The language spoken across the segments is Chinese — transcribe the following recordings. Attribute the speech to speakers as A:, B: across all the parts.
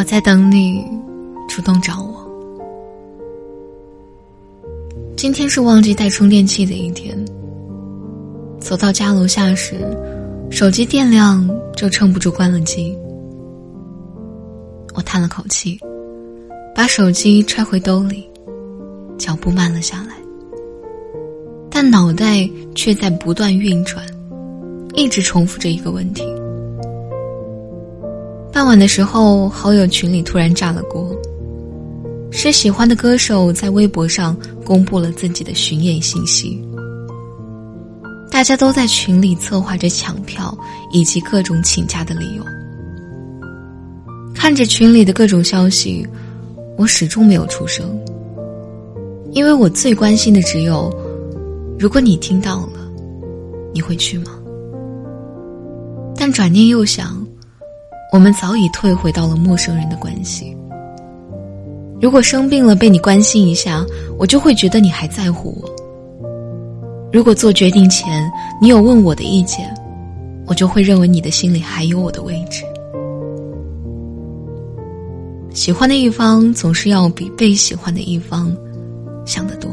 A: 我在等你主动找我。今天是忘记带充电器的一天。走到家楼下时，手机电量就撑不住关了机。我叹了口气，把手机揣回兜里，脚步慢了下来，但脑袋却在不断运转，一直重复着一个问题。傍晚的时候，好友群里突然炸了锅，是喜欢的歌手在微博上公布了自己的巡演信息。大家都在群里策划着抢票以及各种请假的理由。看着群里的各种消息，我始终没有出声，因为我最关心的只有：如果你听到了，你会去吗？但转念又想，我们早已退回到了陌生人的关系。如果生病了被你关心一下，我就会觉得你还在乎我。如果做决定前你有问我的意见，我就会认为你的心里还有我的位置。喜欢的一方总是要比被喜欢的一方想得多。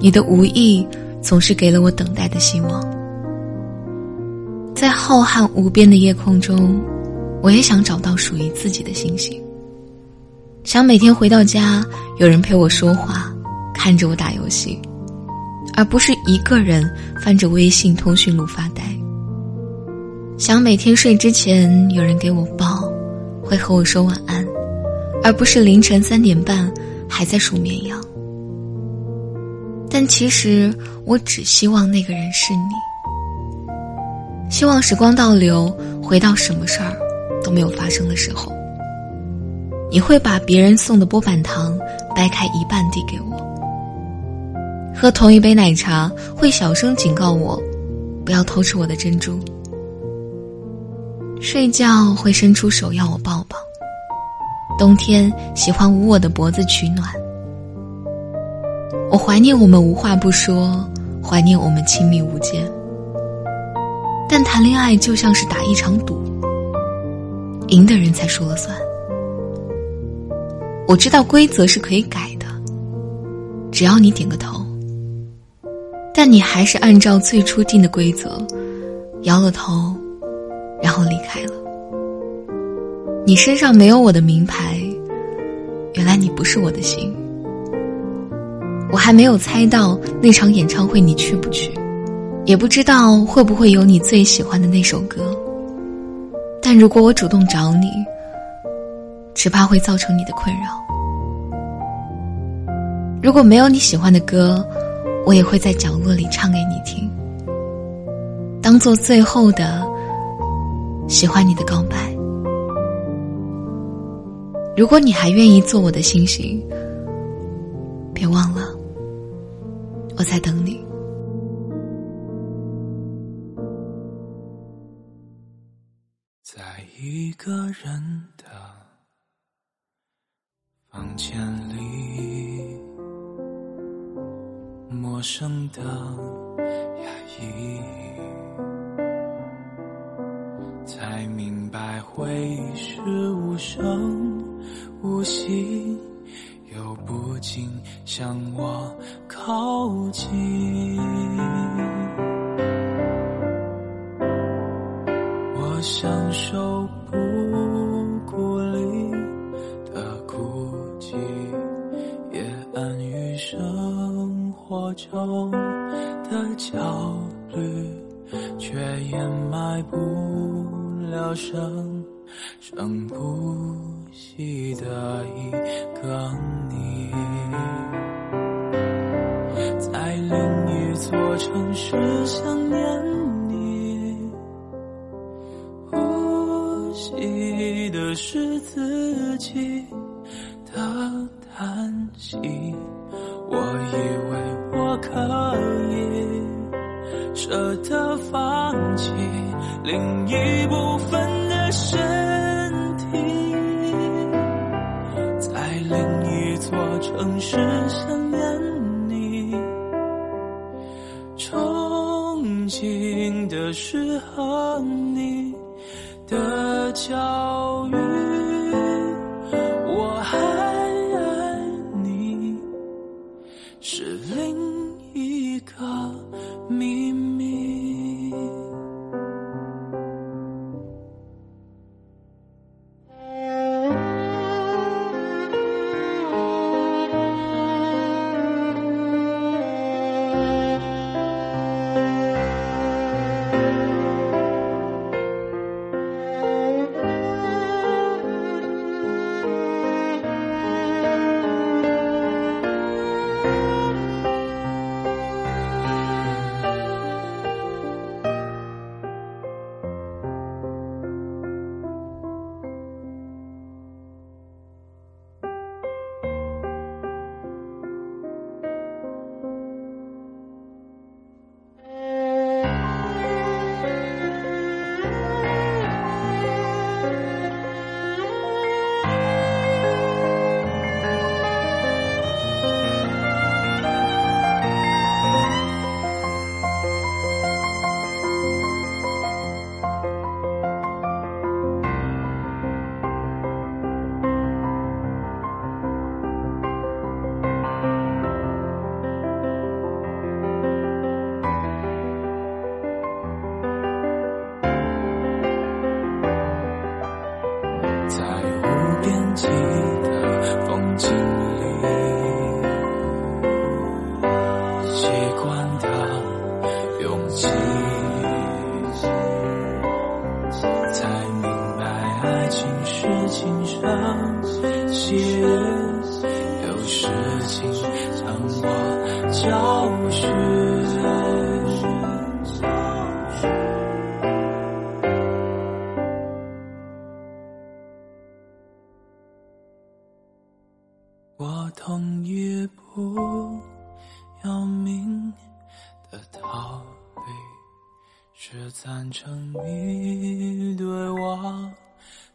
A: 你的无意总是给了我等待的希望。在浩瀚无边的夜空中，我也想找到属于自己的星星。想每天回到家，有人陪我说话，看着我打游戏。而不是一个人翻着微信通讯录发呆。想每天睡之前有人给我抱，会和我说晚安，而不是凌晨三点半还在数绵羊。但其实我只希望那个人是你。希望时光倒流，回到什么事儿都没有发生的时候，你会把别人送的波板糖掰开一半递给我。喝同一杯奶茶，会小声警告我，不要偷吃我的珍珠。睡觉会伸出手要我抱抱。冬天喜欢捂我的脖子取暖。我怀念我们无话不说，怀念我们亲密无间。但谈恋爱就像是打一场赌，赢的人才说了算。我知道规则是可以改的，只要你点个头。但你还是按照最初定的规则，摇了头，然后离开了。你身上没有我的名牌，原来你不是我的心。我还没有猜到那场演唱会你去不去，也不知道会不会有你最喜欢的那首歌。但如果我主动找你，只怕会造成你的困扰。如果没有你喜欢的歌。我也会在角落里唱给你听，当做最后的喜欢你的告白。如果你还愿意做我的星星，别忘了，我在等你。
B: 一个人的房间里。陌生的压抑，才明白回忆是无声无息，又不禁向我靠近。我享受不孤立的孤寂，也安于生。活中的焦虑，却掩埋不了生生不息的一个你。在另一座城市想念是自己的叹息。我以为。我可以舍得放弃另一部分的身体，在另一座城市想念你，憧憬的是和你的教育。赞成你对我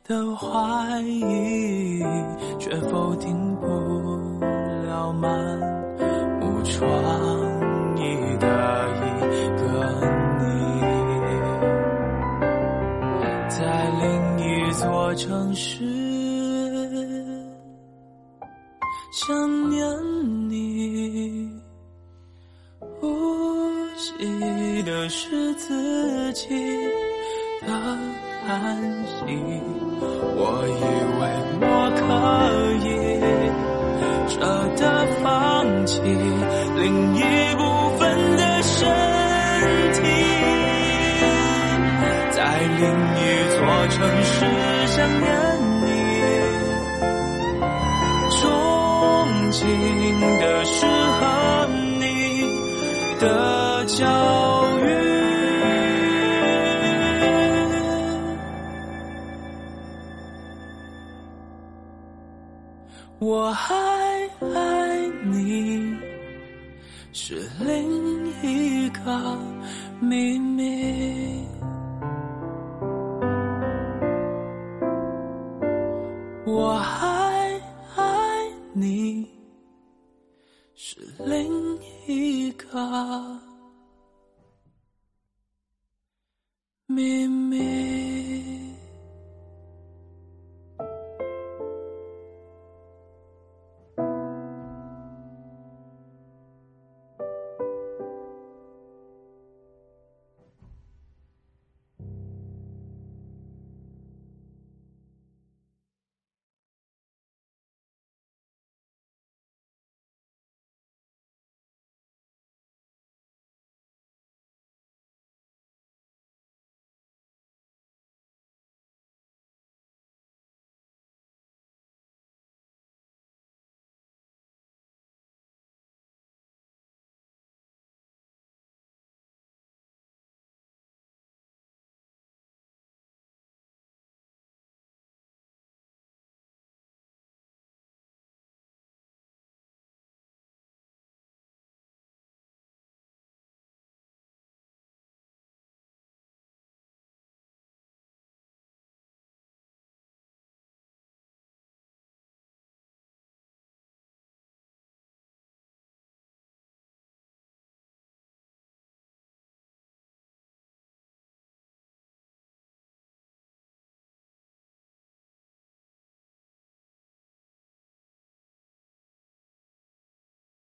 B: 的怀疑，却否定不了满目疮痍的一个你，在另一座城市。想念你，记得是自己的叹息。我以为我可以舍得放弃另一部分的身体，在另一座城市想念。情的是和你的小雨，我还爱你，是另一个秘密。我还爱你。是另一个秘密。